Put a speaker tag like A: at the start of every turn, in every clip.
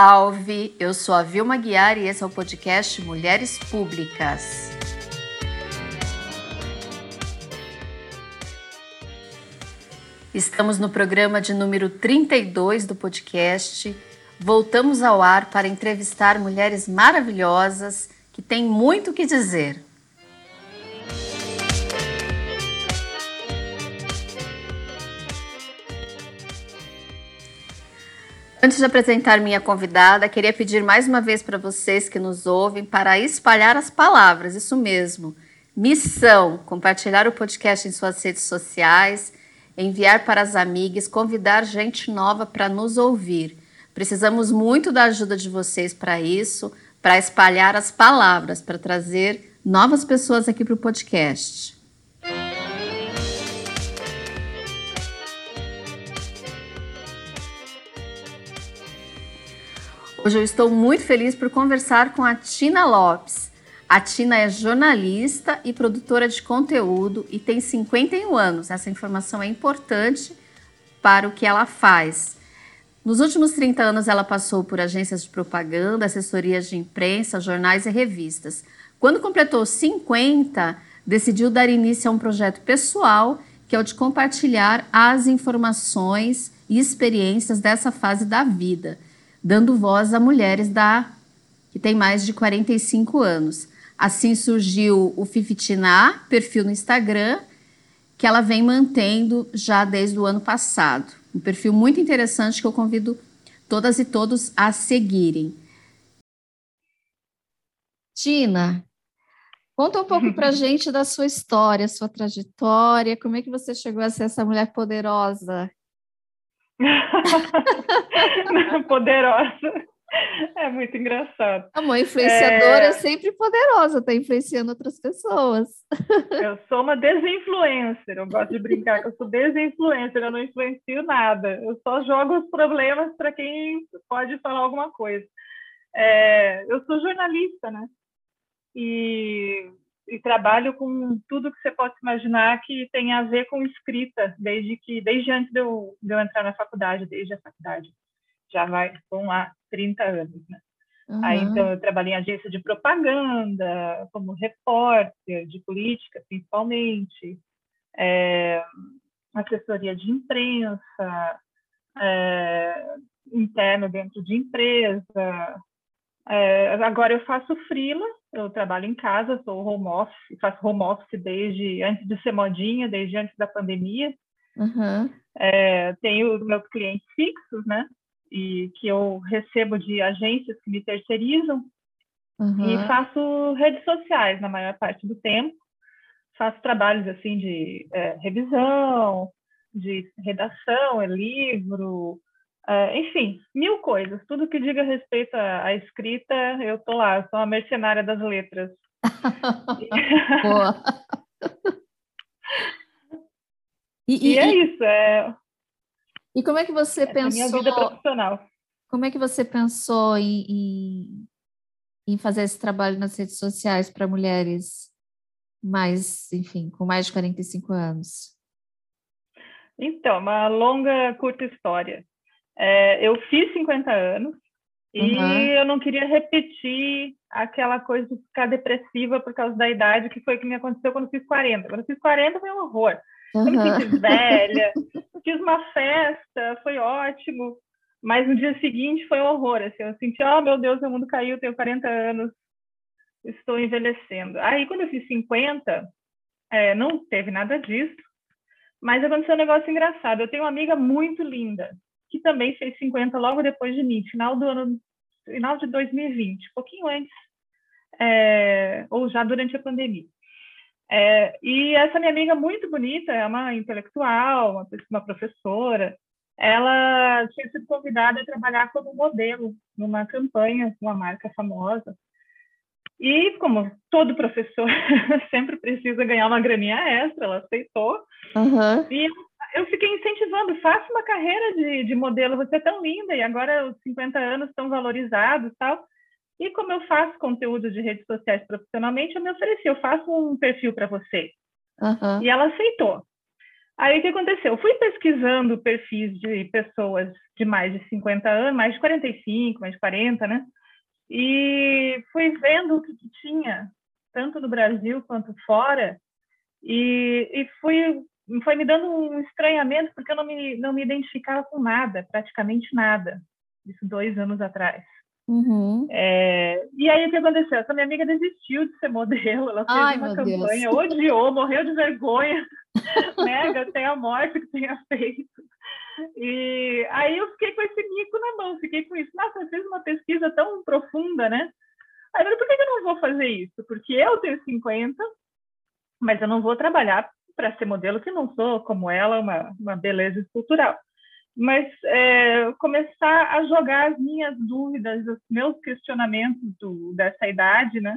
A: Salve! Eu sou a Vilma Guiar e esse é o podcast Mulheres Públicas. Estamos no programa de número 32 do podcast. Voltamos ao ar para entrevistar mulheres maravilhosas que têm muito o que dizer. Antes de apresentar minha convidada, queria pedir mais uma vez para vocês que nos ouvem para espalhar as palavras, isso mesmo. Missão: compartilhar o podcast em suas redes sociais, enviar para as amigas, convidar gente nova para nos ouvir. Precisamos muito da ajuda de vocês para isso, para espalhar as palavras, para trazer novas pessoas aqui para o podcast. Hoje eu estou muito feliz por conversar com a Tina Lopes. A Tina é jornalista e produtora de conteúdo e tem 51 anos. Essa informação é importante para o que ela faz. Nos últimos 30 anos, ela passou por agências de propaganda, assessorias de imprensa, jornais e revistas. Quando completou 50, decidiu dar início a um projeto pessoal, que é o de compartilhar as informações e experiências dessa fase da vida dando voz a mulheres da que têm mais de 45 anos. Assim surgiu o Fifitiná, perfil no Instagram, que ela vem mantendo já desde o ano passado. Um perfil muito interessante que eu convido todas e todos a seguirem. Tina, conta um pouco para gente da sua história, sua trajetória, como é que você chegou a ser essa mulher poderosa
B: poderosa. É muito engraçado.
A: A mãe influenciadora é... é sempre poderosa, está influenciando outras pessoas.
B: Eu sou uma desinfluencer, eu gosto de brincar que eu sou desinfluencer, eu não influencio nada, eu só jogo os problemas para quem pode falar alguma coisa. É... Eu sou jornalista, né? E e trabalho com tudo que você possa imaginar que tem a ver com escrita, desde que desde antes de eu, de eu entrar na faculdade, desde a faculdade. Já vai, vão lá 30 anos, né? Uhum. Aí, então, eu trabalhei em agência de propaganda, como repórter de política, principalmente, é, assessoria de imprensa, é, interno dentro de empresa. É, agora eu faço freela, eu trabalho em casa, sou home office, faço home office desde antes de ser modinha, desde antes da pandemia.
A: Uhum.
B: É, tenho meus clientes fixos, né? E que eu recebo de agências que me terceirizam. Uhum. E faço redes sociais na maior parte do tempo. Faço trabalhos assim de é, revisão, de redação, é livro, Uh, enfim, mil coisas. Tudo que diga respeito à, à escrita, eu tô lá, sou a mercenária das letras.
A: Boa.
B: e, e, e, é isso. É...
A: E como é que você
B: Essa
A: pensou?
B: É minha vida profissional.
A: Como é que você pensou em, em, em fazer esse trabalho nas redes sociais para mulheres mais, enfim, com mais de 45 anos?
B: Então, uma longa, curta história. É, eu fiz 50 anos e uhum. eu não queria repetir aquela coisa de ficar depressiva por causa da idade, que foi o que me aconteceu quando eu fiz 40. Quando eu fiz 40 foi um horror. Uhum. Eu me senti velha, fiz uma festa, foi ótimo, mas no dia seguinte foi um horror. Assim, eu senti, oh meu Deus, o mundo caiu, tenho 40 anos, estou envelhecendo. Aí quando eu fiz 50, é, não teve nada disso, mas aconteceu um negócio engraçado. Eu tenho uma amiga muito linda, que também fez 50 logo depois de mim, final do ano, final de 2020, pouquinho antes, é, ou já durante a pandemia. É, e essa minha amiga muito bonita, é uma intelectual, uma, uma professora, ela tinha sido convidada a trabalhar como modelo numa campanha com uma marca famosa. E como todo professor sempre precisa ganhar uma graninha extra, ela aceitou.
A: Uhum.
B: E eu fiquei incentivando, faça uma carreira de, de modelo, você é tão linda, e agora os 50 anos estão valorizados tal. E como eu faço conteúdo de redes sociais profissionalmente, eu me ofereci, eu faço um perfil para você.
A: Uhum.
B: E ela aceitou. Aí o que aconteceu? Eu fui pesquisando perfis de pessoas de mais de 50 anos, mais de 45, mais de 40, né? E fui vendo o que, que tinha, tanto no Brasil quanto fora, e, e fui foi me dando um estranhamento porque eu não me, não me identificava com nada, praticamente nada, isso dois anos atrás. Uhum. É, e aí o que aconteceu? Essa minha amiga desistiu de ser modelo, ela fez Ai, uma campanha, Deus. odiou, morreu de vergonha, nega até a morte que tenha feito. E aí eu fiquei com esse mico na mão, fiquei com isso. Nossa, eu fiz uma pesquisa tão profunda, né? Aí eu falei, por que eu não vou fazer isso? Porque eu tenho 50, mas eu não vou trabalhar para ser modelo, que não sou como ela, uma, uma beleza escultural. Mas é, começar a jogar as minhas dúvidas, os meus questionamentos do, dessa idade, né?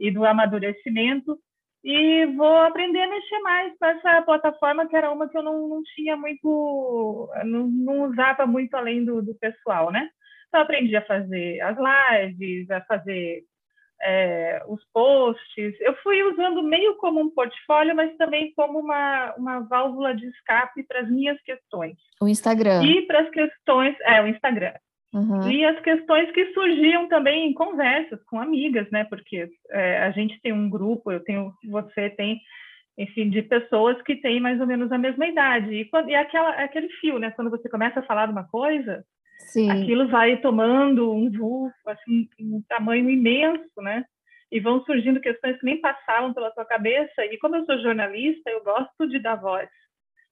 B: E do amadurecimento, e vou aprender a mexer mais com essa plataforma, que era uma que eu não, não tinha muito, não, não usava muito além do, do pessoal, né? Então, aprendi a fazer as lives, a fazer é, os posts. Eu fui usando meio como um portfólio, mas também como uma, uma válvula de escape para as minhas questões.
A: O Instagram.
B: E para as questões. É, o Instagram. Uhum. E as questões que surgiam também em conversas com amigas, né? Porque é, a gente tem um grupo, eu tenho, você tem, enfim, de pessoas que têm mais ou menos a mesma idade. E, quando, e aquela, aquele fio, né? Quando você começa a falar de uma coisa, Sim. aquilo vai tomando um vulto, assim, um tamanho imenso, né? E vão surgindo questões que nem passavam pela sua cabeça. E como eu sou jornalista, eu gosto de dar voz,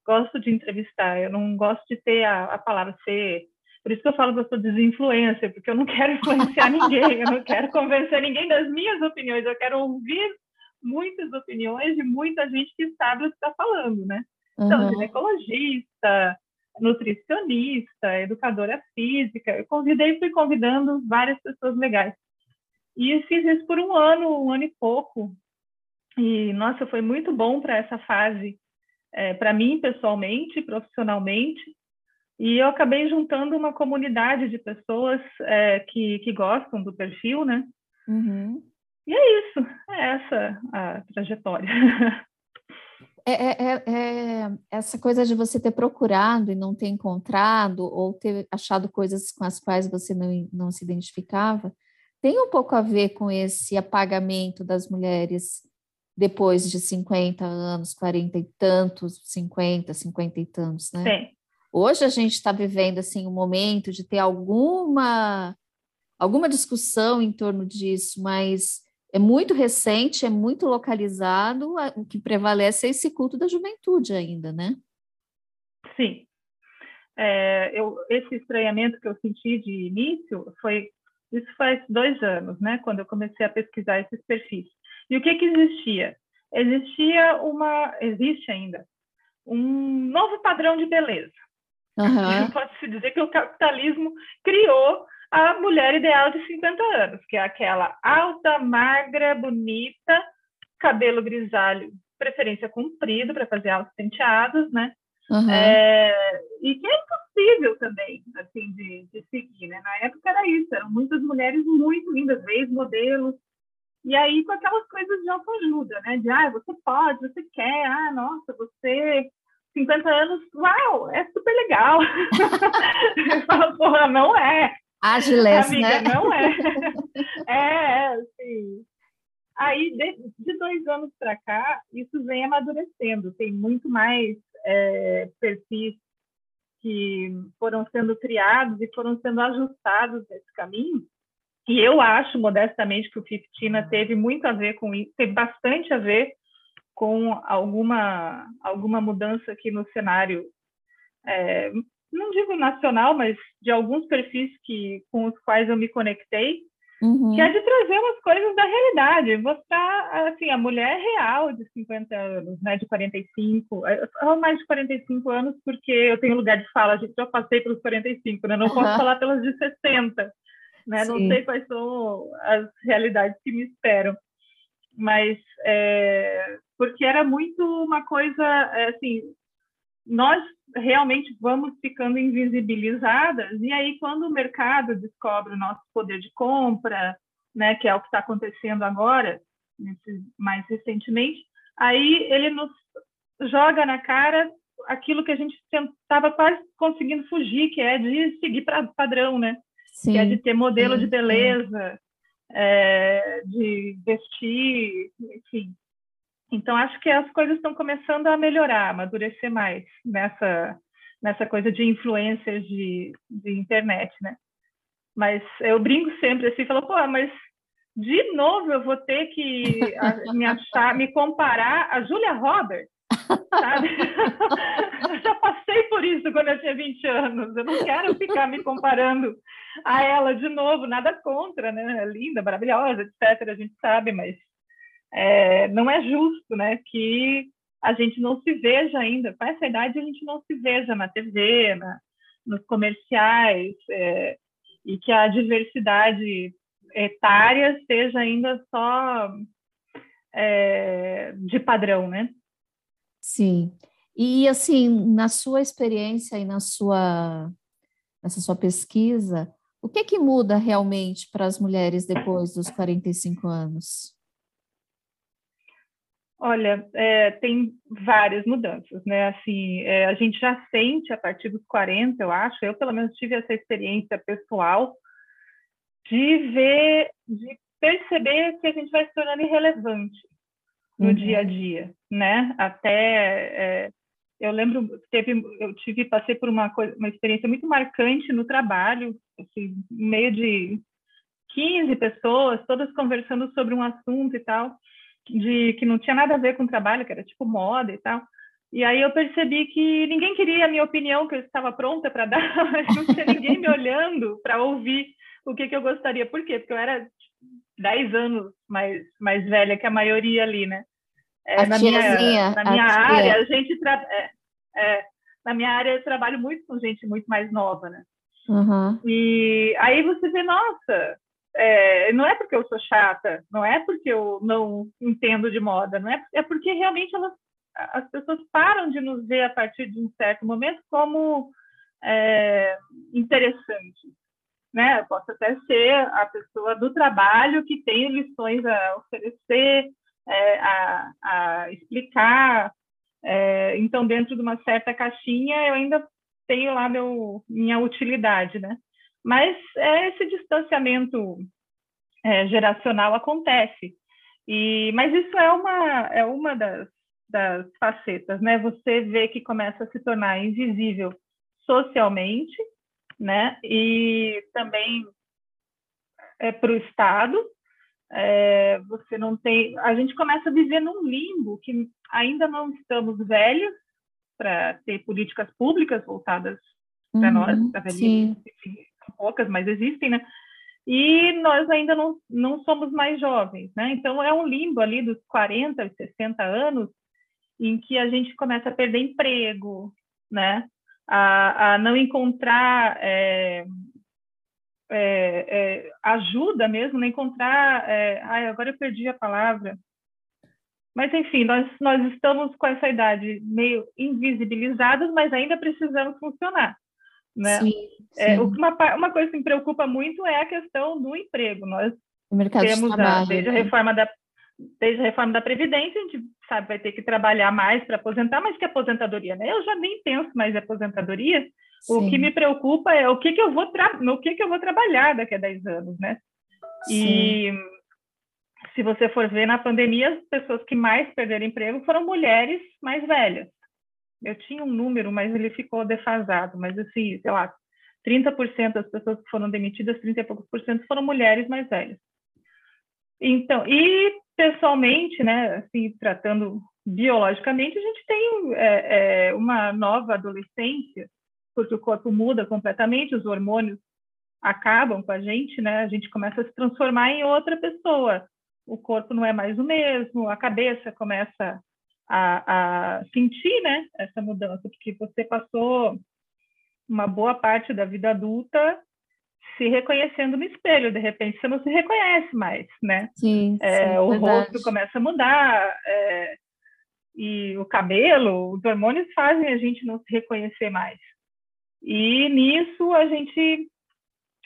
B: gosto de entrevistar. Eu não gosto de ter a, a palavra ser. Por isso que eu falo que eu sou desinfluência, porque eu não quero influenciar ninguém, eu não quero convencer ninguém das minhas opiniões, eu quero ouvir muitas opiniões de muita gente que sabe o que está falando, né? Então, uhum. ginecologista, nutricionista, educadora física. Eu convidei, fui convidando várias pessoas legais. E fiz isso por um ano, um ano e pouco. E, nossa, foi muito bom para essa fase, é, para mim pessoalmente, profissionalmente. E eu acabei juntando uma comunidade de pessoas é, que, que gostam do perfil, né? Uhum. E é isso, é essa a trajetória.
A: É, é, é, é, essa coisa de você ter procurado e não ter encontrado, ou ter achado coisas com as quais você não, não se identificava, tem um pouco a ver com esse apagamento das mulheres depois de 50 anos, 40 e tantos, 50, 50 e tantos, né? Sim. Hoje a gente está vivendo assim um momento de ter alguma alguma discussão em torno disso, mas é muito recente, é muito localizado, o que prevalece é esse culto da juventude ainda, né?
B: Sim. É, eu, esse estranhamento que eu senti de início foi isso faz dois anos, né? Quando eu comecei a pesquisar esses perfis. E o que que existia? Existia uma, existe ainda um novo padrão de beleza. Uhum. Pode-se dizer que o capitalismo criou a mulher ideal de 50 anos, que é aquela alta, magra, bonita, cabelo grisalho, preferência comprido para fazer altos penteados, né? Uhum. É, e que é impossível também, assim, de, de, seguir, né? Na época era isso, eram muitas mulheres muito lindas, ex-modelos, e aí com aquelas coisas de autoajuda, né? De, ah, você pode, você quer, ah, nossa, você 50 anos, uau, é super legal. Eu falo, porra, não é.
A: Ágiles, né?
B: Não é. é, sim. Aí, de, de dois anos para cá, isso vem amadurecendo. Tem muito mais é, perfis que foram sendo criados e foram sendo ajustados nesse caminho. E eu acho, modestamente, que o Fiftina teve muito a ver com isso, teve bastante a ver com alguma, alguma mudança aqui no cenário é, não digo nacional, mas de alguns perfis que, com os quais eu me conectei, uhum. que é de trazer umas coisas da realidade, mostrar assim, a mulher real de 50 anos, né, de 45, ou mais de 45 anos, porque eu tenho lugar de fala, a gente já passei pelos 45, né, não uhum. posso falar pelas de 60, né, não sei quais são as realidades que me esperam mas é, porque era muito uma coisa assim nós realmente vamos ficando invisibilizadas e aí quando o mercado descobre o nosso poder de compra, né, que é o que está acontecendo agora, mais recentemente, aí ele nos joga na cara aquilo que a gente estava quase conseguindo fugir, que é de seguir para padrão, né? Sim, que é de ter modelo sim, de beleza, é, de vestir, enfim. Então, acho que as coisas estão começando a melhorar, a amadurecer mais nessa, nessa coisa de influências de, de internet, né? Mas eu brinco sempre assim, falo, pô, mas de novo eu vou ter que me achar, me comparar a Julia Roberts, sabe? eu já passei por isso quando eu tinha 20 anos. Eu não quero ficar me comparando a ela de novo, nada contra, né? Linda, maravilhosa, etc. A gente sabe, mas é, não é justo, né? Que a gente não se veja ainda, com essa idade a gente não se veja na TV, na, nos comerciais, é, e que a diversidade etária seja ainda só é, de padrão, né?
A: Sim. E assim, na sua experiência e na sua nessa sua pesquisa, o que que muda realmente para as mulheres depois dos 45 anos?
B: Olha, é, tem várias mudanças, né? Assim, é, a gente já sente a partir dos 40, eu acho. Eu, pelo menos, tive essa experiência pessoal de ver, de perceber que a gente vai se tornando irrelevante no uhum. dia a dia, né? Até é, eu lembro, teve, eu tive, passei por uma coisa, uma experiência muito marcante no trabalho, assim, meio de 15 pessoas, todas conversando sobre um assunto e tal, de que não tinha nada a ver com o trabalho, que era tipo moda e tal. E aí eu percebi que ninguém queria a minha opinião, que eu estava pronta para dar, mas não tinha ninguém me olhando para ouvir o que, que eu gostaria. Por quê? Porque eu era 10 anos mais, mais velha que a maioria ali, né?
A: É, na, minha,
B: na minha a área, a gente tra... é, é, na minha área eu trabalho muito com gente muito mais nova, né? Uhum. E aí você vê, nossa, é, não é porque eu sou chata, não é porque eu não entendo de moda, não é, é porque realmente elas, as pessoas param de nos ver a partir de um certo momento como é, interessantes né? Eu posso até ser a pessoa do trabalho que tem lições a oferecer, é, a, a, explicar. É, então, dentro de uma certa caixinha, eu ainda tenho lá meu, minha utilidade, né? Mas é, esse distanciamento é, geracional acontece. E, mas isso é uma, é uma das, das facetas, né? Você vê que começa a se tornar invisível socialmente, né? E também é, para o Estado, é, você não tem. A gente começa a viver num limbo que ainda não estamos velhos para ter políticas públicas voltadas para uhum, nós, para velhice, poucas, mas existem, né? E nós ainda não, não somos mais jovens, né? Então é um limbo ali dos 40 e 60 anos em que a gente começa a perder emprego, né? a, a não encontrar é, é, é, ajuda mesmo, não encontrar. É, ai, agora eu perdi a palavra. Mas, enfim, nós, nós estamos com essa idade meio invisibilizados, mas ainda precisamos funcionar. Né? Sim, é, sim. uma, uma coisa que me preocupa muito é a questão do emprego. Nós temos, de a, desde a né? reforma da desde a reforma da Previdência, a gente sabe, vai ter que trabalhar mais para aposentar, mas que aposentadoria, né? Eu já nem penso mais em aposentadoria. Sim. O que me preocupa é o que, que eu vou no que, que eu vou trabalhar daqui a 10 anos, né? Sim. E se você for ver na pandemia, as pessoas que mais perderam emprego foram mulheres mais velhas. Eu tinha um número, mas ele ficou defasado, mas assim, sei lá, 30% das pessoas que foram demitidas, 30 e poucos por cento foram mulheres mais velhas. Então, e pessoalmente, né, assim, tratando biologicamente, a gente tem é, é, uma nova adolescência, porque o corpo muda completamente, os hormônios acabam com a gente, né? A gente começa a se transformar em outra pessoa. O corpo não é mais o mesmo, a cabeça começa a, a sentir, né, essa mudança, porque você passou uma boa parte da vida adulta se reconhecendo no espelho, de repente você não se reconhece mais, né?
A: Sim,
B: é,
A: sim
B: o verdade. rosto começa a mudar é, e o cabelo, os hormônios fazem a gente não se reconhecer mais. E nisso a gente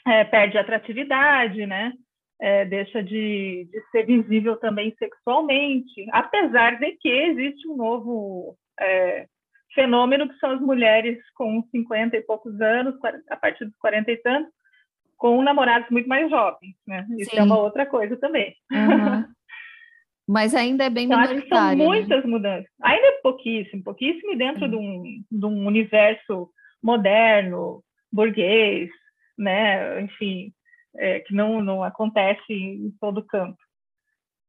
B: é, perde atratividade, né? É, deixa de, de, ser visível também sexualmente, apesar de que existe um novo é, fenômeno que são as mulheres com 50 e poucos anos, a partir dos 40 e tantos, com namorados muito mais jovens, né? Isso é Sim. é uma outra coisa também. Uhum.
A: Mas ainda é bem então, minoritário.
B: São né? muitas né? mudanças. Ainda é pouquíssimo, pouquíssimo dentro de, um, de um universo moderno, burguês, né? Enfim, é, que não, não acontece em todo canto.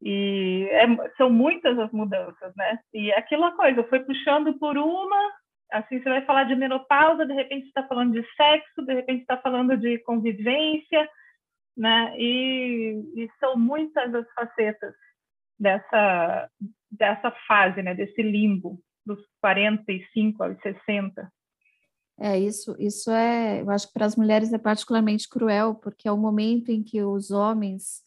B: E é, são muitas as mudanças, né? E aquela coisa, foi puxando por uma, assim, você vai falar de menopausa, de repente está falando de sexo, de repente está falando de convivência, né? E, e, são muitas as facetas dessa dessa fase, né? Desse limbo dos 45 aos 60.
A: É, isso, isso é, eu acho que para as mulheres é particularmente cruel, porque é o momento em que os homens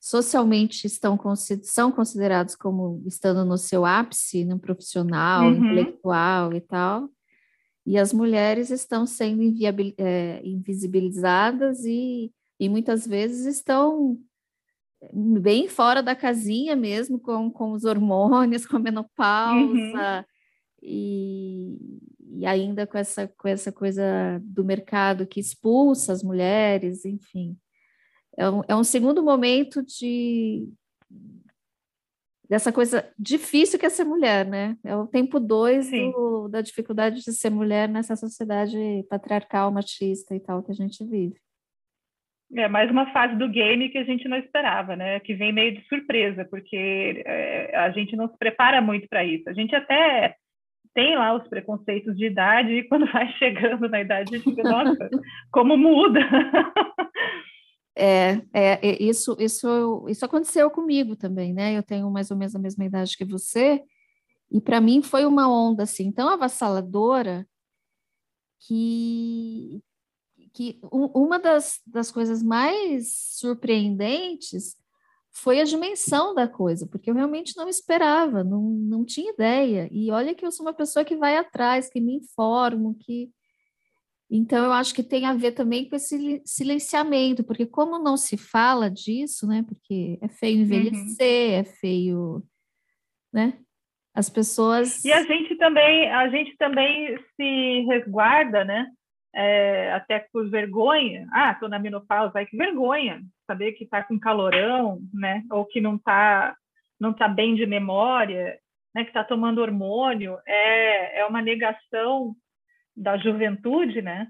A: socialmente estão são considerados como estando no seu ápice, no profissional, uhum. intelectual e tal, e as mulheres estão sendo é, invisibilizadas e, e muitas vezes estão bem fora da casinha mesmo, com, com os hormônios, com a menopausa, uhum. e, e ainda com essa, com essa coisa do mercado que expulsa as mulheres, enfim. É um, é um segundo momento de dessa coisa difícil que é ser mulher, né? É o tempo dois do, da dificuldade de ser mulher nessa sociedade patriarcal, machista e tal que a gente vive.
B: É mais uma fase do game que a gente não esperava, né? Que vem meio de surpresa, porque é, a gente não se prepara muito para isso. A gente até tem lá os preconceitos de idade e quando vai chegando na idade a gente fica, nossa, como muda.
A: É, é, é, isso, isso, isso aconteceu comigo também, né? Eu tenho mais ou menos a mesma idade que você, e para mim foi uma onda assim tão avassaladora que, que uma das, das coisas mais surpreendentes foi a dimensão da coisa, porque eu realmente não esperava, não, não tinha ideia. E olha que eu sou uma pessoa que vai atrás, que me informo, que. Então, eu acho que tem a ver também com esse silenciamento, porque como não se fala disso, né? Porque é feio envelhecer, uhum. é feio, né? As pessoas.
B: E a gente também, a gente também se resguarda, né? É, até por vergonha. Ah, estou na menopausa, ai que vergonha saber que está com calorão, né? Ou que não está não tá bem de memória, né? Que está tomando hormônio. É, é uma negação da juventude, né?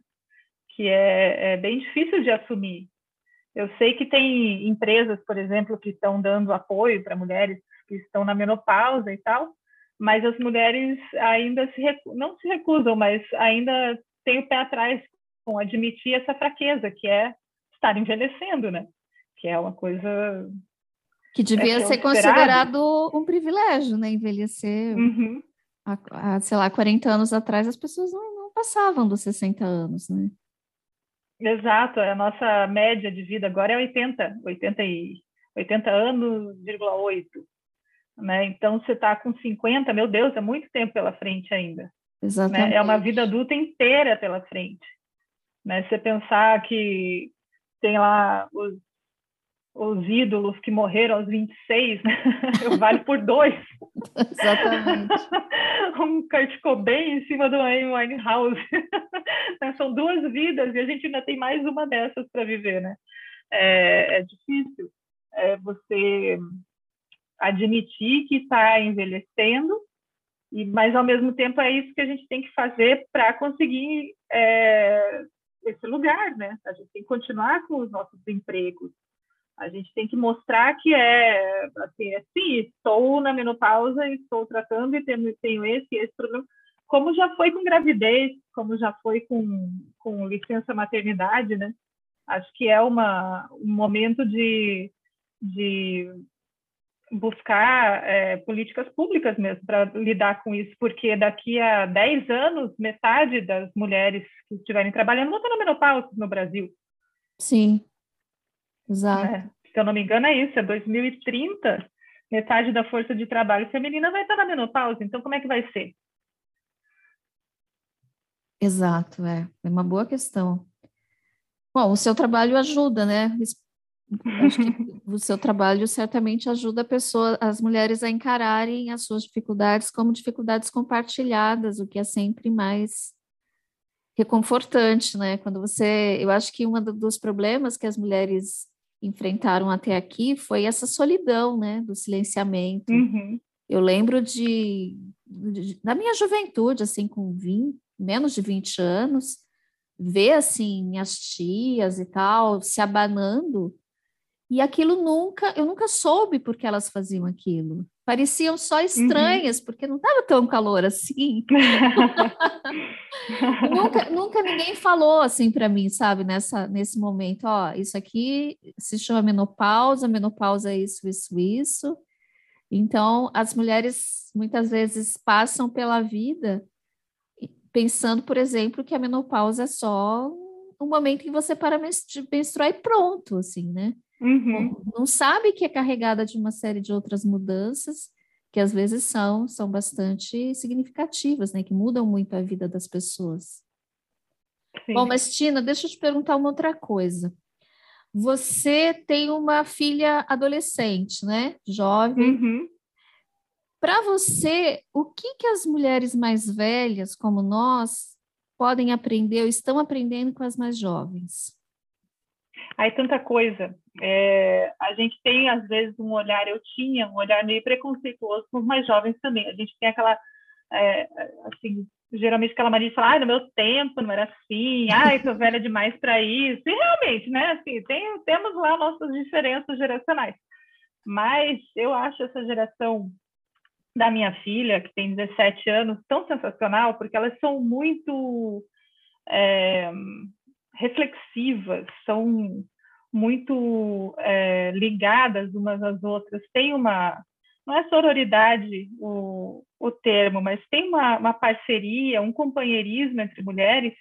B: Que é, é bem difícil de assumir. Eu sei que tem empresas, por exemplo, que estão dando apoio para mulheres que estão na menopausa e tal, mas as mulheres ainda se não se recusam, mas ainda tem o pé atrás com admitir essa fraqueza, que é estar envelhecendo, né? Que é uma coisa.
A: Que devia é ser considerado um privilégio, né? Envelhecer. Uhum. Há, sei lá, 40 anos atrás, as pessoas não, não passavam dos 60 anos, né?
B: Exato, a nossa média de vida agora é 80, 80, e, 80 anos, 8. Né? Então, você está com 50, meu Deus, é muito tempo pela frente ainda. Exatamente. Né? É uma vida adulta inteira pela frente. Né? Você pensar que tem lá os, os ídolos que morreram aos 26, né? eu vale por dois.
A: Exatamente.
B: um Kurt Cobain em cima do Amy Winehouse. Né? São duas vidas e a gente ainda tem mais uma dessas para viver, né? É, é difícil é, você admitir que está envelhecendo e, mas, ao mesmo tempo, é isso que a gente tem que fazer para conseguir é, esse lugar, né? A gente tem que continuar com os nossos empregos. A gente tem que mostrar que é, assim, é estou na menopausa, estou tratando e tenho, tenho esse esse problema. Como já foi com gravidez, como já foi com, com licença maternidade, né? Acho que é uma, um momento de, de buscar é, políticas públicas mesmo para lidar com isso, porque daqui a 10 anos, metade das mulheres que estiverem trabalhando vão estar na menopausa no Brasil.
A: Sim, exato. É,
B: se eu não me engano, é isso, é 2030, metade da força de trabalho feminina vai estar na menopausa, então como é que vai ser?
A: Exato, é, é uma boa questão. Bom, o seu trabalho ajuda, né? Acho que o seu trabalho certamente ajuda a pessoa, as mulheres a encararem as suas dificuldades como dificuldades compartilhadas, o que é sempre mais reconfortante, né? Quando você, eu acho que um dos problemas que as mulheres enfrentaram até aqui foi essa solidão, né, do silenciamento.
B: Uhum.
A: Eu lembro de, de, na minha juventude, assim, com 20, menos de 20 anos, ver, assim, minhas tias e tal, se abanando, e aquilo nunca, eu nunca soube por que elas faziam aquilo. Pareciam só uhum. estranhas, uhum. porque não estava tão calor assim. nunca, nunca ninguém falou assim para mim, sabe, nessa, nesse momento, ó, isso aqui se chama menopausa, menopausa é isso, isso, isso. Então, as mulheres muitas vezes passam pela vida pensando, por exemplo, que a menopausa é só um momento em que você para menstruar e pronto, assim, né?
B: Uhum.
A: Não sabe que é carregada de uma série de outras mudanças que às vezes são, são bastante significativas, né? Que mudam muito a vida das pessoas. Sim. Bom, mas Tina, deixa eu te perguntar uma outra coisa. Você tem uma filha adolescente, né? Jovem.
B: Uhum.
A: Para você, o que, que as mulheres mais velhas, como nós, podem aprender ou estão aprendendo com as mais jovens?
B: Aí tanta coisa. É, a gente tem às vezes um olhar, eu tinha um olhar meio preconceituoso com os mais jovens também. A gente tem aquela, é, assim, geralmente aquela mania de falar, no meu tempo não era assim, ai, tô velha demais para isso. E realmente, né? Assim, tem, temos lá nossas diferenças geracionais. Mas eu acho essa geração da minha filha, que tem 17 anos, tão sensacional, porque elas são muito é, reflexivas, são muito é, ligadas umas às outras, tem uma, não é sororidade o, o termo, mas tem uma, uma parceria, um companheirismo entre mulheres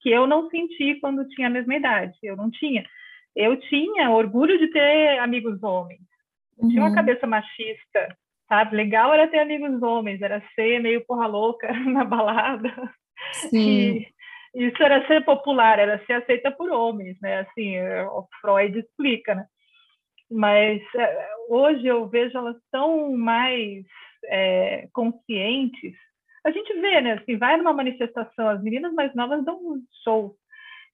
B: que eu não senti quando tinha a mesma idade, eu não tinha. Eu tinha orgulho de ter amigos homens, uhum. tinha uma uhum. cabeça machista, sabe? Legal era ter amigos homens, era ser meio porra louca na balada.
A: Sim.
B: Isso era ser popular, era ser aceita por homens, né? Assim, é, o Freud explica, né? Mas é, hoje eu vejo elas tão mais é, conscientes. A gente vê, né? Assim, vai numa manifestação, as meninas mais novas dão um show.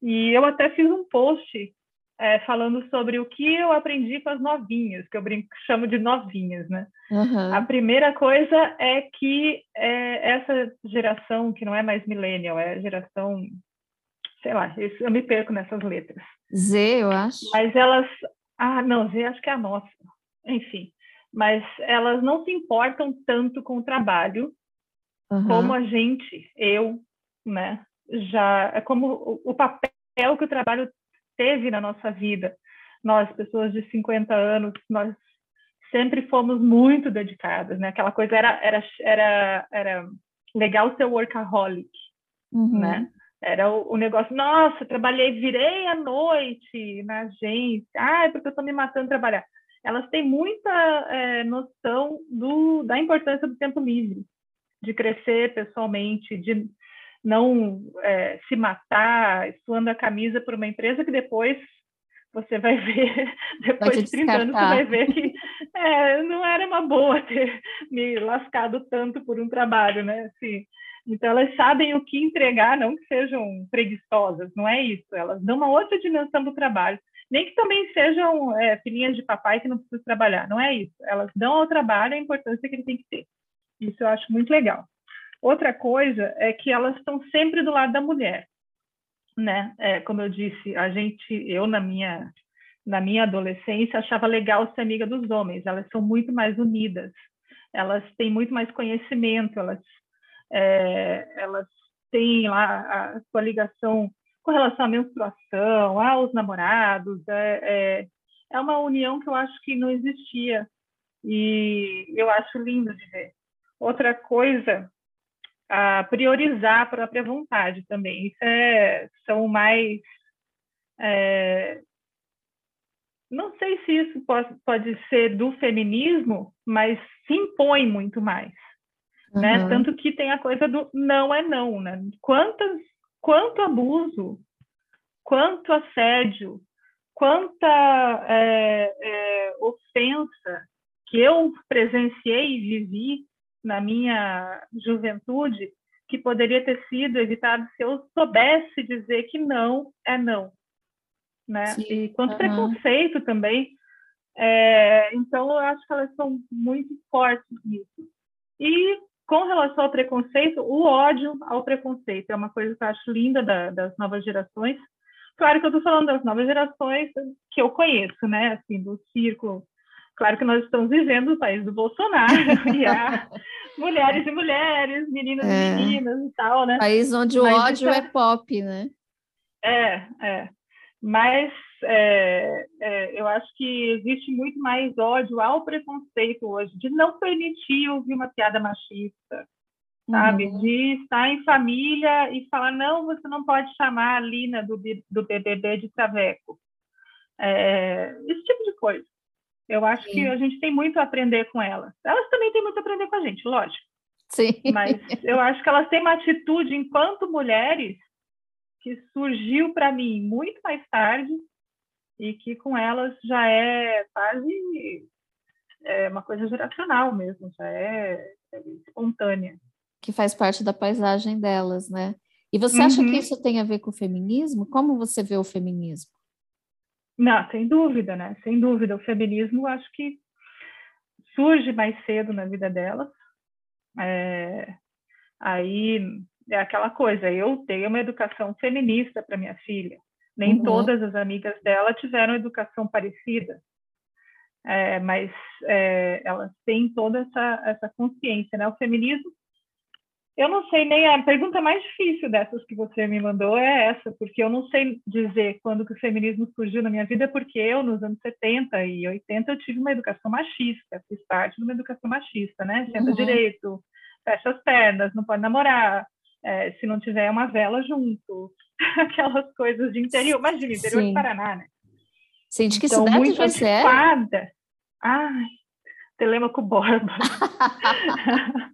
B: E eu até fiz um post é, falando sobre o que eu aprendi com as novinhas, que eu brinco, chamo de novinhas, né?
A: Uhum.
B: A primeira coisa é que é, essa geração, que não é mais millennial, é a geração, sei lá, eu me perco nessas letras.
A: Z, eu acho.
B: Mas elas, ah, não, Z acho que é a nossa, enfim. Mas elas não se importam tanto com o trabalho uhum. como a gente, eu, né? Já, é como o, o papel que o trabalho teve na nossa vida. Nós, pessoas de 50 anos, nós sempre fomos muito dedicadas, né? Aquela coisa era era era, era legal ser workaholic, uhum. né? Era o, o, negócio, nossa, trabalhei, virei à noite na agência, ai, porque eu estou me matando trabalhar. Elas têm muita é, noção do, da importância do tempo livre, de crescer pessoalmente, de não é, se matar suando a camisa por uma empresa que depois você vai ver, depois de 30 anos, você vai ver que é, não era uma boa ter me lascado tanto por um trabalho, né? Assim, então, elas sabem o que entregar, não que sejam preguiçosas, não é isso. Elas dão uma outra dimensão do trabalho. Nem que também sejam é, filhinhas de papai que não precisam trabalhar, não é isso. Elas dão ao trabalho a importância que ele tem que ter. Isso eu acho muito legal. Outra coisa é que elas estão sempre do lado da mulher, né? É, como eu disse, a gente, eu na minha na minha adolescência achava legal ser amiga dos homens. Elas são muito mais unidas, elas têm muito mais conhecimento, elas é, elas têm lá a sua ligação com relação à menstruação, aos namorados. É, é, é uma união que eu acho que não existia e eu acho lindo de ver. Outra coisa a priorizar a própria vontade também. Isso é, são mais. É, não sei se isso pode, pode ser do feminismo, mas se impõe muito mais. Né? Uhum. Né? Tanto que tem a coisa do não é não. Né? Quantas, quanto abuso, quanto assédio quanta é, é, ofensa que eu presenciei e vivi na minha juventude que poderia ter sido evitado se eu soubesse dizer que não é não, né? Sim. E quanto uhum. preconceito também. É, então, eu acho que elas são muito fortes nisso. E com relação ao preconceito, o ódio ao preconceito é uma coisa que eu acho linda da, das novas gerações. Claro que eu estou falando das novas gerações que eu conheço, né? Assim, do círculo. Claro que nós estamos vivendo o país do Bolsonaro, e há mulheres e mulheres, meninas é. e meninas e tal, né?
A: País onde o Mas ódio é... é pop, né?
B: É, é. Mas é, é, eu acho que existe muito mais ódio ao preconceito hoje, de não permitir ouvir uma piada machista, sabe? Uhum. De estar em família e falar, não, você não pode chamar a Lina do, do BBB de traveco. É, esse tipo de coisa. Eu acho Sim. que a gente tem muito a aprender com elas. Elas também têm muito a aprender com a gente, lógico.
A: Sim.
B: Mas eu acho que elas têm uma atitude, enquanto mulheres, que surgiu para mim muito mais tarde e que com elas já é quase é uma coisa geracional mesmo, já é, é espontânea.
A: Que faz parte da paisagem delas, né? E você acha que uhum. isso tem a ver com o feminismo? Como você vê o feminismo?
B: Não, sem dúvida, né? Sem dúvida. O feminismo, acho que surge mais cedo na vida delas. É... Aí é aquela coisa, eu dei uma educação feminista para minha filha. Nem uhum. todas as amigas dela tiveram educação parecida, é, mas é, elas têm toda essa, essa consciência, né? O feminismo, eu não sei nem a pergunta mais difícil dessas que você me mandou é essa, porque eu não sei dizer quando que o feminismo surgiu na minha vida, porque eu nos anos 70 e 80 eu tive uma educação machista, fiz parte de uma educação machista, né? Senta uhum. direito, fecha as pernas, não pode namorar, é, se não tiver uma vela junto, aquelas coisas de interior, imagina, interior Sim. do Paraná, né?
A: De que então, cidade muito você antiquada. é?
B: Ai, Telemaco Borba.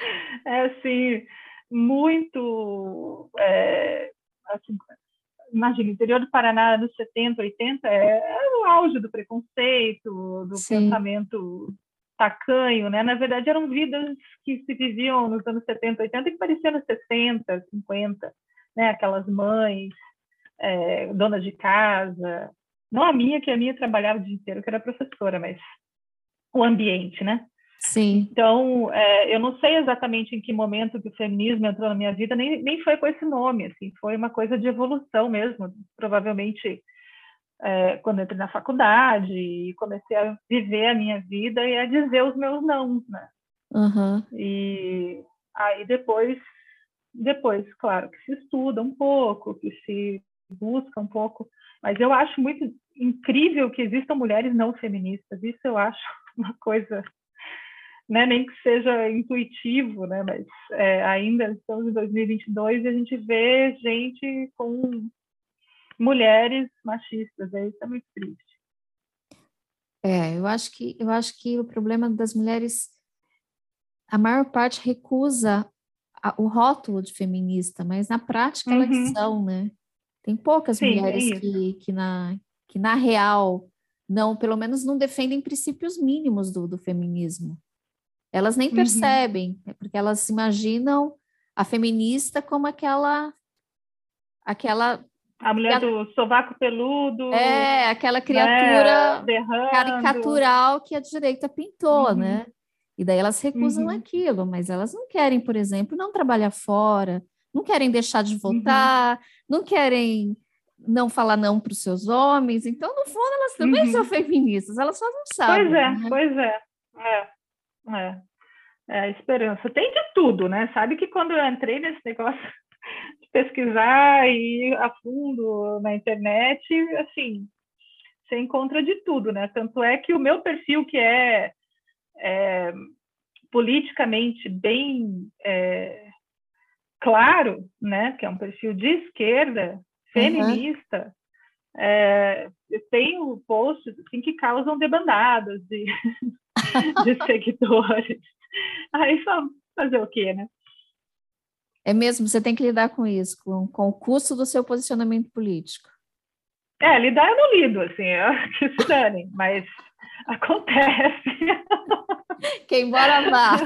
B: é assim, muito. É, assim, imagina, interior do Paraná, nos 70, 80, é, é o auge do preconceito, do Sim. pensamento tacanho, né? Na verdade, eram vidas que se viviam nos anos 70, 80 e que pareciam nos 60, 50, né? Aquelas mães, é, donas de casa. Não a minha, que a minha trabalhava o dia inteiro, que era professora, mas o ambiente, né?
A: Sim.
B: Então, é, eu não sei exatamente em que momento que o feminismo entrou na minha vida, nem, nem foi com esse nome, assim, foi uma coisa de evolução mesmo. Provavelmente é, quando entrei na faculdade e comecei a viver a minha vida e a dizer os meus não, né?
A: Uhum.
B: E aí depois, depois, claro, que se estuda um pouco, que se busca um pouco, mas eu acho muito incrível que existam mulheres não feministas. Isso eu acho uma coisa, né, nem que seja intuitivo, né, mas é, ainda estamos em 2022 e a gente vê gente com mulheres machistas. É, isso é muito triste.
A: É, eu acho que eu acho que o problema das mulheres, a maior parte recusa a, o rótulo de feminista, mas na prática uhum. elas são, né? Tem poucas Sim, mulheres é que, que, na, que na real não, pelo menos não defendem princípios mínimos do, do feminismo. Elas nem uhum. percebem, é porque elas imaginam a feminista como aquela aquela
B: a mulher do sovaco peludo.
A: É, aquela né, criatura né, caricatural que a direita pintou, uhum. né? E daí elas recusam uhum. aquilo, mas elas não querem, por exemplo, não trabalhar fora, não querem deixar de votar, uhum. não querem não falar não para os seus homens. Então, no fundo, elas também são uhum. feministas, elas só não sabem.
B: Pois é,
A: né?
B: pois é. É, é. É, esperança. Tem de tudo, né? Sabe que quando eu entrei nesse negócio pesquisar e ir a fundo na internet, assim, você encontra de tudo, né? Tanto é que o meu perfil, que é, é politicamente bem é, claro, né? Que é um perfil de esquerda, feminista, uhum. é, eu tenho posts assim, que causam debandadas de, de seguidores. Aí só fazer o quê, né?
A: É mesmo, você tem que lidar com isso, com, com o custo do seu posicionamento político.
B: É, lidar eu não lido, assim, que se dane, mas acontece.
A: Que embora vá.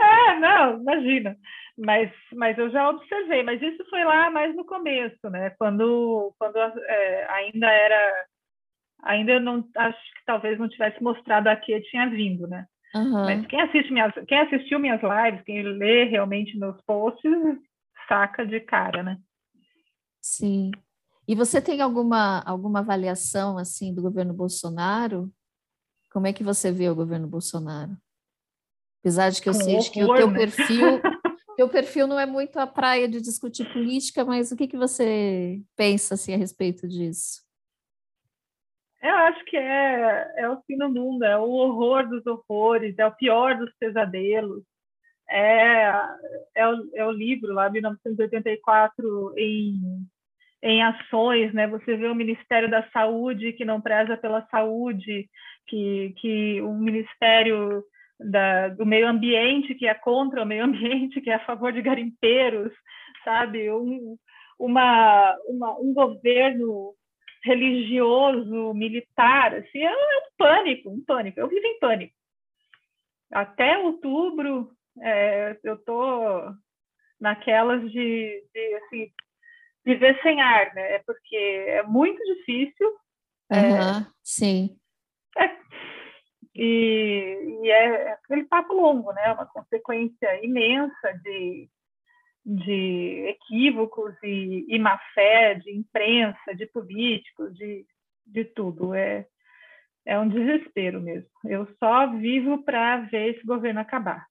B: É, não, imagina. Mas, mas eu já observei, mas isso foi lá mais no começo, né? Quando, quando é, ainda era, ainda não, acho que talvez não tivesse mostrado a que tinha vindo, né? Uhum. Mas quem assiste minhas, quem assistiu minhas lives, quem lê realmente meus posts, saca de cara, né?
A: Sim. E você tem alguma alguma avaliação assim do governo Bolsonaro? Como é que você vê o governo Bolsonaro? Apesar de que eu sei que o teu né? perfil, teu perfil não é muito a praia de discutir política, mas o que, que você pensa assim, a respeito disso?
B: Eu acho que é, é o fim do mundo, é o horror dos horrores, é o pior dos pesadelos. É, é, o, é o livro lá, 1984, em, em ações, né? Você vê o Ministério da Saúde que não preza pela saúde, que, que o Ministério da, do Meio Ambiente que é contra o meio ambiente, que é a favor de garimpeiros, sabe? Um, uma, uma, um governo religioso, militar, assim, é, é um pânico, um pânico. Eu vivo em pânico. Até outubro, é, eu tô naquelas de, de assim, viver sem ar, né? É porque é muito difícil.
A: Uhum, é, sim.
B: É, e, e é, é aquele papo longo, né? Uma consequência imensa de de equívocos e, e má fé de imprensa, de políticos, de, de tudo. É, é um desespero mesmo. Eu só vivo para ver esse governo acabar.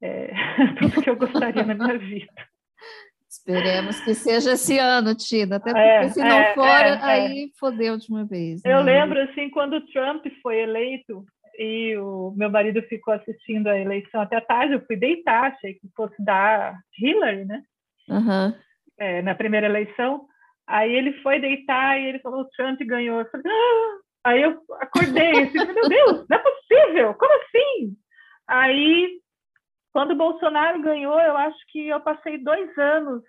B: É tudo que eu gostaria na minha vida.
A: Esperemos que seja esse ano, Tina. Até porque é, se não é, for, é, aí é. fodeu de uma vez.
B: Eu né? lembro assim quando o Trump foi eleito, e o meu marido ficou assistindo a eleição até tarde. Eu fui deitar, achei que fosse dar Hillary, né?
A: Uhum.
B: É, na primeira eleição. Aí ele foi deitar e ele falou: o Trump ganhou. Eu falei, ah! Aí eu acordei, assim, meu Deus, não é possível, como assim? Aí, quando o Bolsonaro ganhou, eu acho que eu passei dois anos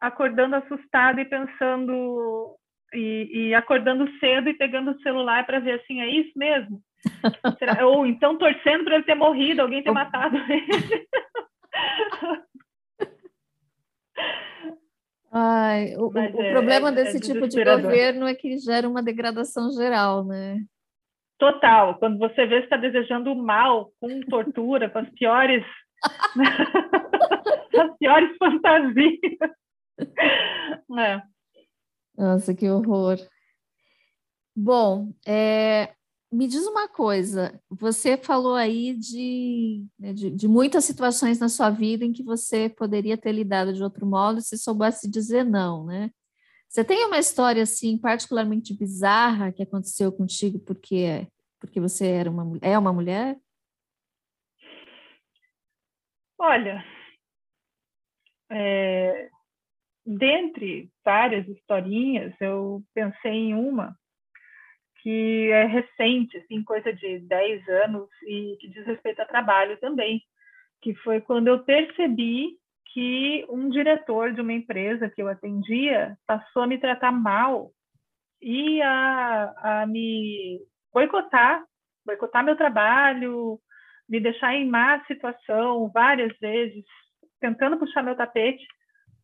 B: acordando assustada e pensando e, e, acordando cedo e pegando o celular para ver assim, é isso mesmo? Ou então torcendo para ele ter morrido, alguém ter matado ele.
A: Ai, o, o é, problema é, desse é tipo de governo é que gera uma degradação geral, né?
B: Total. Quando você vê que está desejando o mal, com tortura, com as piores, as piores fantasias. É.
A: Nossa, que horror. Bom, é, me diz uma coisa, você falou aí de, né, de, de, muitas situações na sua vida em que você poderia ter lidado de outro modo se soubesse dizer não, né? Você tem uma história assim particularmente bizarra que aconteceu contigo porque porque você era uma é uma mulher?
B: Olha, é, dentre várias historinhas, eu pensei em uma que é recente, assim, coisa de 10 anos e que diz respeito a trabalho também, que foi quando eu percebi que um diretor de uma empresa que eu atendia passou a me tratar mal e a, a me boicotar, boicotar meu trabalho, me deixar em má situação várias vezes, tentando puxar meu tapete,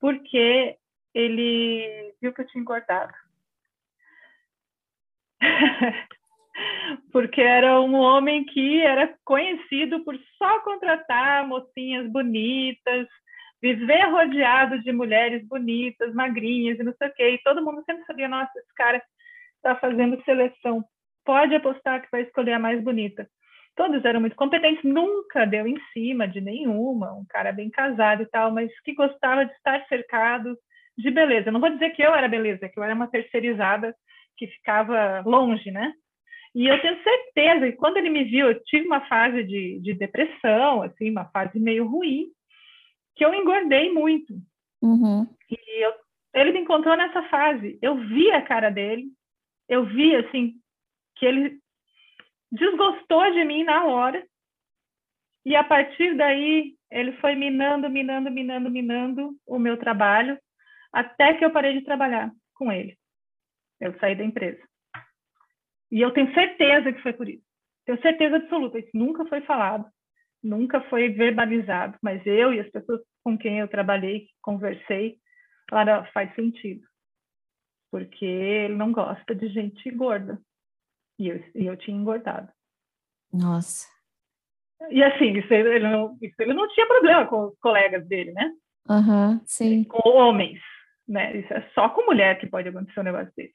B: porque ele viu que eu tinha engordado. porque era um homem que era conhecido por só contratar mocinhas bonitas, viver rodeado de mulheres bonitas, magrinhas e não sei o quê. E todo mundo sempre sabia, nossa, esse cara está fazendo seleção. Pode apostar que vai escolher a mais bonita. Todos eram muito competentes, nunca deu em cima de nenhuma, um cara bem casado e tal, mas que gostava de estar cercado de beleza. Não vou dizer que eu era beleza, que eu era uma terceirizada que ficava longe, né? E eu tenho certeza que quando ele me viu, eu tive uma fase de, de depressão, assim, uma fase meio ruim, que eu engordei muito.
A: Uhum.
B: E eu, ele me encontrou nessa fase. Eu vi a cara dele, eu vi, assim, que ele desgostou de mim na hora. E a partir daí, ele foi minando, minando, minando, minando o meu trabalho, até que eu parei de trabalhar com ele. Eu saí da empresa. E eu tenho certeza que foi por isso. Tenho certeza absoluta, isso nunca foi falado, nunca foi verbalizado, mas eu e as pessoas com quem eu trabalhei, conversei, falaram, faz sentido. Porque ele não gosta de gente gorda. E eu, e eu tinha engordado.
A: Nossa.
B: E assim, isso ele, não, isso ele não tinha problema com os colegas dele, né?
A: Uhum, sim.
B: Com homens, né? Isso é só com mulher que pode acontecer um negócio desse.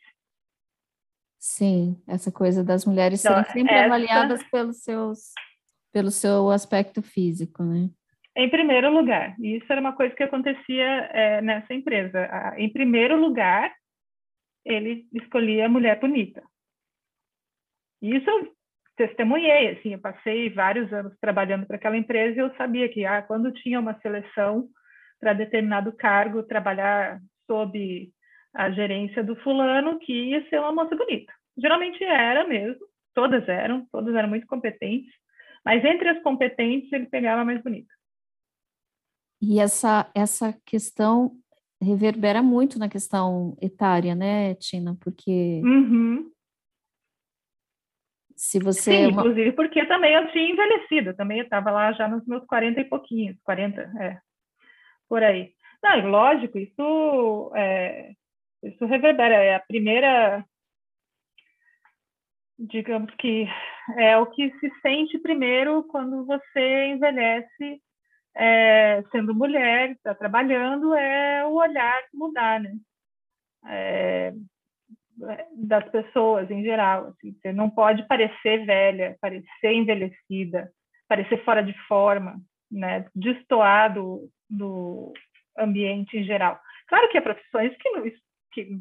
A: Sim, essa coisa das mulheres então, serem sempre essa... avaliadas pelos seus, pelo seu aspecto físico, né?
B: Em primeiro lugar, isso era uma coisa que acontecia é, nessa empresa. Em primeiro lugar, ele escolhia a mulher bonita. Isso eu testemunhei, assim, eu passei vários anos trabalhando para aquela empresa e eu sabia que ah, quando tinha uma seleção para determinado cargo, trabalhar sob a gerência do fulano, que ia ser uma moça bonita. Geralmente era mesmo, todas eram, todas eram muito competentes, mas entre as competentes ele pegava a mais bonita.
A: E essa, essa questão reverbera muito na questão etária, né, Tina? Porque
B: uhum.
A: Se você.
B: Sim, inclusive porque também eu tinha envelhecido, também eu estava lá já nos meus 40 e pouquinhos, 40, é, por aí. Não, lógico, isso, é, isso reverbera, é a primeira, digamos que é o que se sente primeiro quando você envelhece é, sendo mulher, está trabalhando, é o olhar mudar, né? É, das pessoas em geral. Assim, você não pode parecer velha, parecer envelhecida, parecer fora de forma, né? destoar do, do ambiente em geral. Claro que há profissões que, que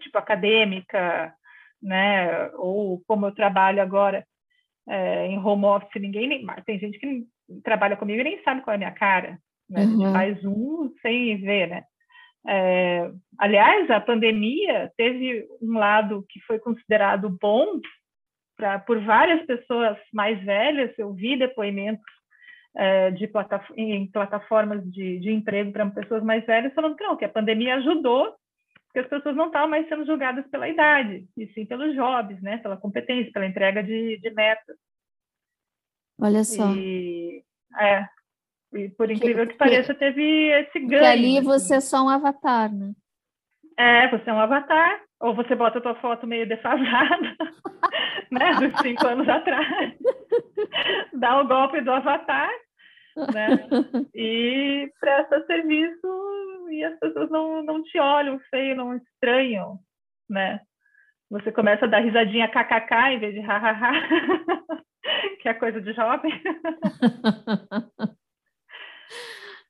B: tipo acadêmica, né? ou como eu trabalho agora é, em home office, ninguém nem, tem gente que trabalha comigo e nem sabe qual é a minha cara. Né? Uhum. Faz um sem ver, né? É, aliás, a pandemia teve um lado que foi considerado bom pra, por várias pessoas mais velhas. Eu vi depoimentos é, de plataf em plataformas de, de emprego para pessoas mais velhas falando que não, que a pandemia ajudou, porque as pessoas não estavam mais sendo julgadas pela idade, e sim pelos jobs, né, pela competência, pela entrega de, de metas.
A: Olha só.
B: E, é, e por incrível que, que pareça, teve esse ganho. Que
A: ali assim. você é só um avatar, né?
B: É, você é um avatar, ou você bota a tua foto meio defasada, né, dos cinco anos atrás, dá o golpe do avatar, né, e presta serviço e as pessoas não, não te olham feio, não estranham, né. Você começa a dar risadinha kkk em vez de hahaha, que é coisa de jovem.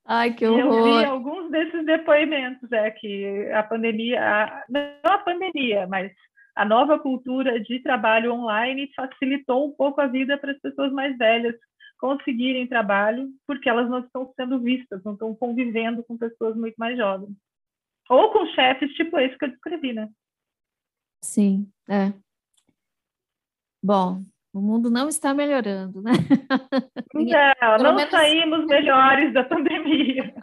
A: Ai, que horror.
B: Eu vi alguns desses depoimentos, é que a pandemia, a, não a pandemia, mas a nova cultura de trabalho online facilitou um pouco a vida para as pessoas mais velhas conseguirem trabalho, porque elas não estão sendo vistas, não estão convivendo com pessoas muito mais jovens. Ou com chefes tipo esse que eu descrevi, né?
A: Sim, é. Bom, o mundo não está melhorando, né?
B: Não, não menos... saímos melhores da pandemia.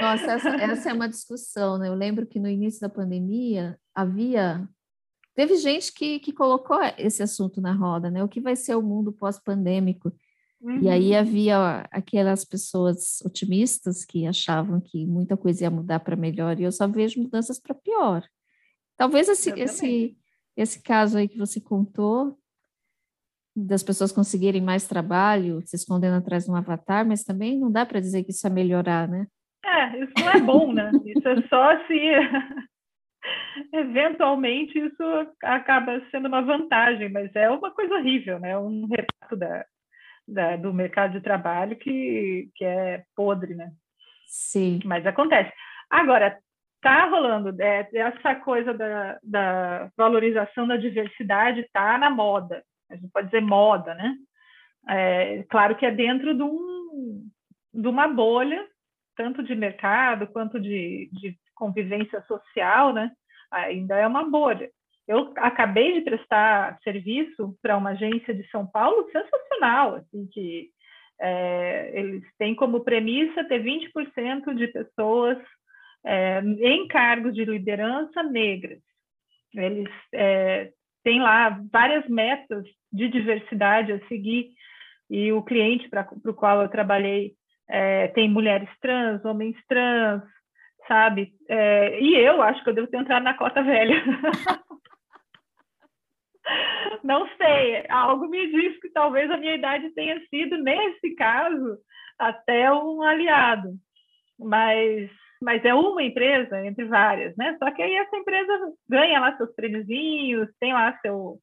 A: Nossa, essa, essa, é uma discussão, né? Eu lembro que no início da pandemia havia. Teve gente que, que colocou esse assunto na roda, né? O que vai ser o mundo pós-pandêmico? Uhum. E aí uhum. havia aquelas pessoas otimistas que achavam que muita coisa ia mudar para melhor, e eu só vejo mudanças para pior. Talvez esse, esse, esse caso aí que você contou das pessoas conseguirem mais trabalho, se escondendo atrás de um avatar, mas também não dá para dizer que isso é melhorar, né?
B: É, isso não é bom, né? Isso é só se eventualmente isso acaba sendo uma vantagem, mas é uma coisa horrível, né? Um retrato da, da, do mercado de trabalho que, que é podre, né?
A: Sim.
B: Mas acontece. Agora, tá rolando é, essa coisa da, da valorização da diversidade tá na moda a gente pode dizer moda, né? É, claro que é dentro de, um, de uma bolha, tanto de mercado quanto de, de convivência social, né? Ainda é uma bolha. Eu acabei de prestar serviço para uma agência de São Paulo sensacional, assim, que é, eles têm como premissa ter 20% de pessoas é, em cargos de liderança negras. Eles é, têm lá várias metas de diversidade a seguir, e o cliente para o qual eu trabalhei é, tem mulheres trans, homens trans, sabe? É, e eu acho que eu devo ter entrado na cota velha. Não sei, algo me diz que talvez a minha idade tenha sido, nesse caso, até um aliado. Mas, mas é uma empresa entre várias, né? Só que aí essa empresa ganha lá seus prêmiozinhos, tem lá seu,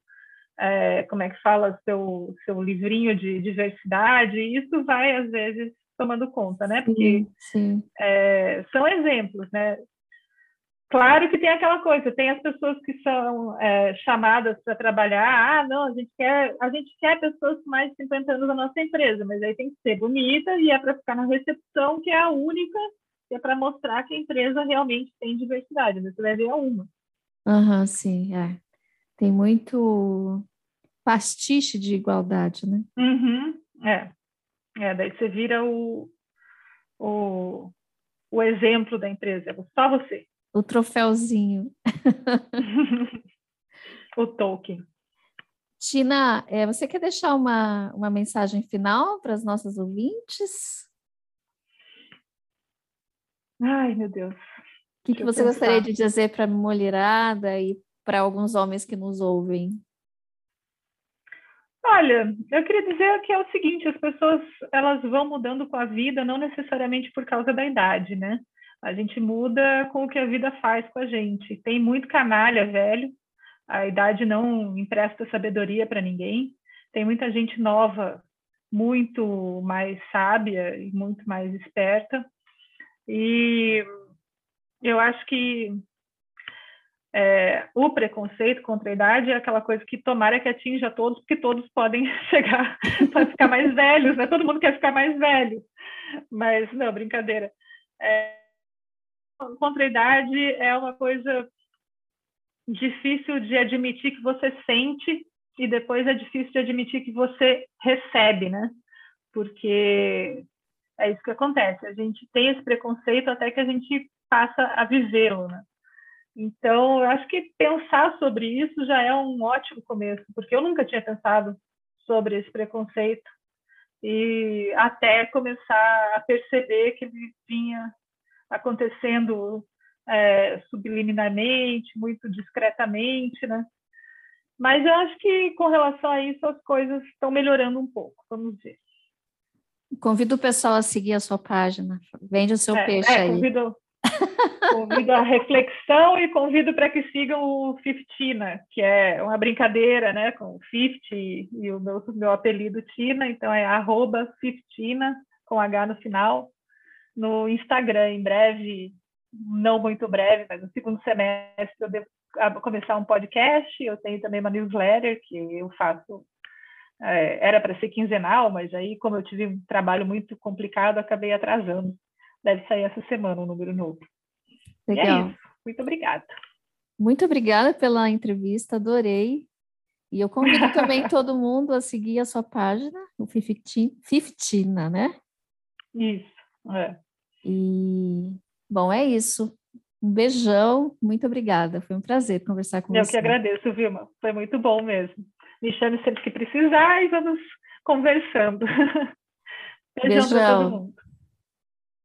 B: é, como é que fala, seu, seu livrinho de diversidade, e isso vai, às vezes, tomando conta, né? Porque sim, sim. É, são exemplos, né? Claro que tem aquela coisa, tem as pessoas que são é, chamadas para trabalhar, ah, não, a gente quer, a gente quer pessoas com mais de 50 anos na nossa empresa, mas aí tem que ser bonita e é para ficar na recepção, que é a única, que é para mostrar que a empresa realmente tem diversidade, você vai ver a uma.
A: Aham, uhum, sim, é. Tem muito pastiche de igualdade, né?
B: Uhum, é. É, daí você vira o, o, o exemplo da empresa, só você
A: o troféuzinho.
B: o token.
A: Tina, é, você quer deixar uma, uma mensagem final para as nossas ouvintes?
B: Ai, meu Deus. O
A: que, que você pensar. gostaria de dizer para a mulherada e para alguns homens que nos ouvem?
B: Olha, eu queria dizer que é o seguinte, as pessoas elas vão mudando com a vida, não necessariamente por causa da idade, né? A gente muda com o que a vida faz com a gente. Tem muito canalha velho, a idade não empresta sabedoria para ninguém. Tem muita gente nova, muito mais sábia e muito mais esperta. E eu acho que é, o preconceito contra a idade é aquela coisa que tomara que atinja todos, porque todos podem chegar para ficar mais velhos, né? Todo mundo quer ficar mais velho. Mas, não, brincadeira. É, contra a idade é uma coisa difícil de admitir que você sente e depois é difícil de admitir que você recebe, né? Porque é isso que acontece. A gente tem esse preconceito até que a gente passa a vivê-lo, né? Então, eu acho que pensar sobre isso já é um ótimo começo, porque eu nunca tinha pensado sobre esse preconceito e até começar a perceber que ele vinha acontecendo é, subliminarmente, muito discretamente, né? Mas eu acho que com relação a isso as coisas estão melhorando um pouco, vamos dizer.
A: Convido o pessoal a seguir a sua página. Vende o seu é, peixe é, aí.
B: Convido, convido a reflexão e convido para que sigam o Fiftina, que é uma brincadeira, né, com o Fifty e o meu, meu apelido Tina, então é arroba Fiftina, com H no final no Instagram em breve, não muito breve, mas no segundo semestre eu devo começar um podcast. Eu tenho também uma newsletter que eu faço. É, era para ser quinzenal, mas aí, como eu tive um trabalho muito complicado, acabei atrasando. Deve sair essa semana um número novo. Legal. E é isso. Muito obrigada.
A: Muito obrigada pela entrevista, adorei. E eu convido também todo mundo a seguir a sua página, o Fiftina, né?
B: Isso, é.
A: E, bom, é isso. Um beijão, muito obrigada. Foi um prazer conversar com
B: Eu
A: você.
B: Eu que agradeço, Vilma. Foi muito bom mesmo. Me chame sempre que precisar e vamos conversando.
A: Beijão, beijão. para todo mundo.